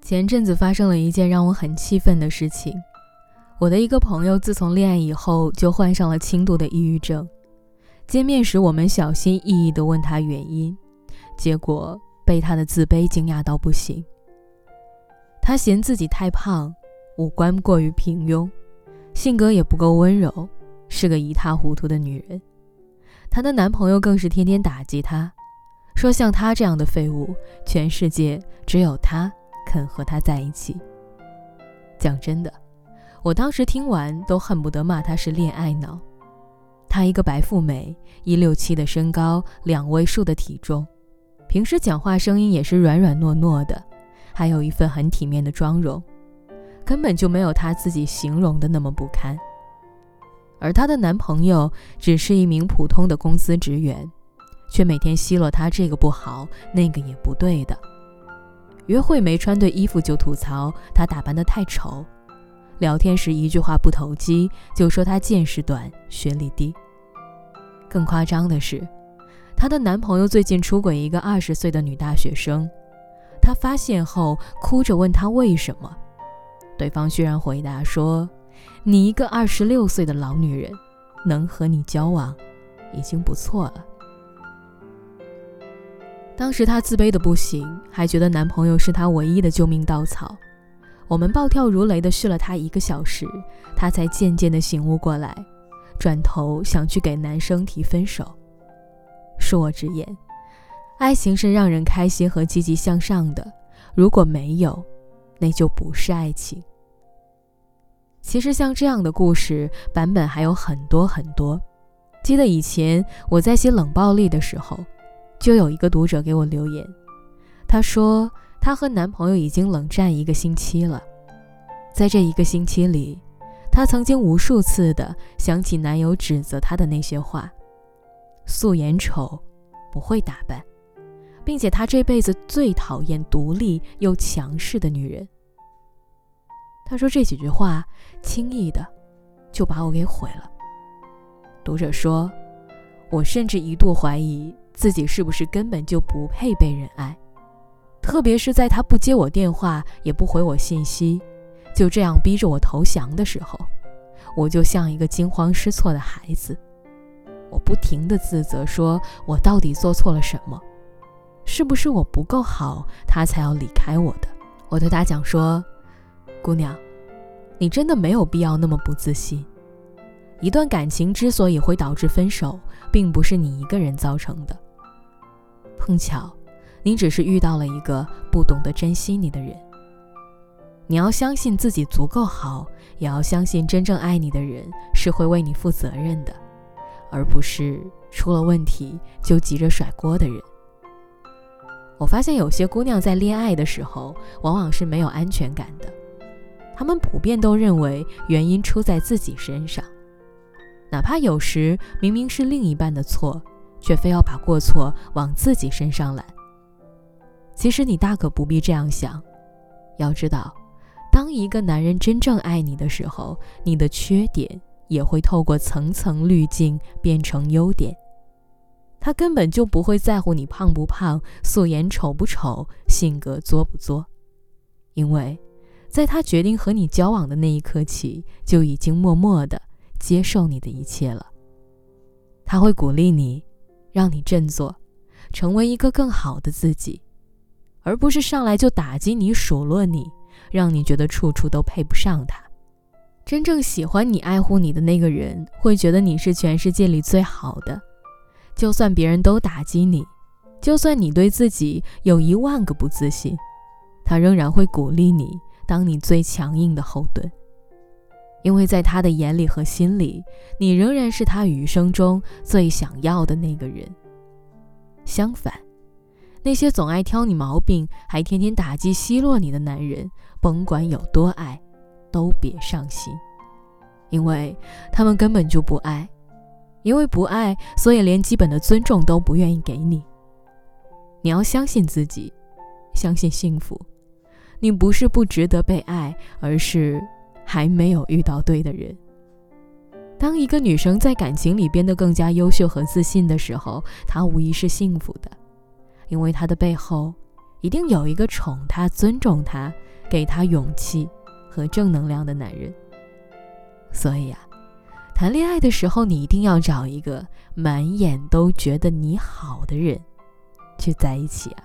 前阵子发生了一件让我很气愤的事情。我的一个朋友自从恋爱以后就患上了轻度的抑郁症。见面时，我们小心翼翼地问他原因，结果被他的自卑惊讶到不行。他嫌自己太胖，五官过于平庸，性格也不够温柔，是个一塌糊涂的女人。她的男朋友更是天天打击她，说像他这样的废物，全世界只有他肯和他在一起。讲真的。我当时听完都恨不得骂他是恋爱脑。她一个白富美，一六七的身高，两位数的体重，平时讲话声音也是软软糯糯的，还有一份很体面的妆容，根本就没有她自己形容的那么不堪。而她的男朋友只是一名普通的公司职员，却每天奚落她这个不好那个也不对的，约会没穿对衣服就吐槽她打扮得太丑。聊天时一句话不投机，就说她见识短、学历低。更夸张的是，她的男朋友最近出轨一个二十岁的女大学生，她发现后哭着问他为什么，对方居然回答说：“你一个二十六岁的老女人，能和你交往，已经不错了。”当时她自卑的不行，还觉得男朋友是她唯一的救命稻草。我们暴跳如雷的训了她一个小时，她才渐渐的醒悟过来，转头想去给男生提分手。恕我直言，爱情是让人开心和积极向上的，如果没有，那就不是爱情。其实像这样的故事版本还有很多很多。记得以前我在写冷暴力的时候，就有一个读者给我留言，他说。她和男朋友已经冷战一个星期了，在这一个星期里，她曾经无数次的想起男友指责她的那些话：素颜丑，不会打扮，并且她这辈子最讨厌独立又强势的女人。她说这几句话轻易的就把我给毁了。读者说，我甚至一度怀疑自己是不是根本就不配被人爱。特别是在他不接我电话，也不回我信息，就这样逼着我投降的时候，我就像一个惊慌失措的孩子。我不停地自责，说我到底做错了什么？是不是我不够好，他才要离开我的？我对他讲说：“姑娘，你真的没有必要那么不自信。一段感情之所以会导致分手，并不是你一个人造成的。碰巧。”你只是遇到了一个不懂得珍惜你的人。你要相信自己足够好，也要相信真正爱你的人是会为你负责任的，而不是出了问题就急着甩锅的人。我发现有些姑娘在恋爱的时候，往往是没有安全感的，她们普遍都认为原因出在自己身上，哪怕有时明明是另一半的错，却非要把过错往自己身上揽。其实你大可不必这样想，要知道，当一个男人真正爱你的时候，你的缺点也会透过层层滤镜变成优点。他根本就不会在乎你胖不胖、素颜丑不丑、性格作不作，因为，在他决定和你交往的那一刻起，就已经默默的接受你的一切了。他会鼓励你，让你振作，成为一个更好的自己。而不是上来就打击你、数落你，让你觉得处处都配不上他。真正喜欢你、爱护你的那个人，会觉得你是全世界里最好的。就算别人都打击你，就算你对自己有一万个不自信，他仍然会鼓励你，当你最强硬的后盾。因为在他的眼里和心里，你仍然是他余生中最想要的那个人。相反。那些总爱挑你毛病，还天天打击奚落你的男人，甭管有多爱，都别上心，因为他们根本就不爱，因为不爱，所以连基本的尊重都不愿意给你。你要相信自己，相信幸福。你不是不值得被爱，而是还没有遇到对的人。当一个女生在感情里变得更加优秀和自信的时候，她无疑是幸福的。因为她的背后一定有一个宠她、尊重她、给她勇气和正能量的男人。所以啊，谈恋爱的时候，你一定要找一个满眼都觉得你好的人去在一起啊。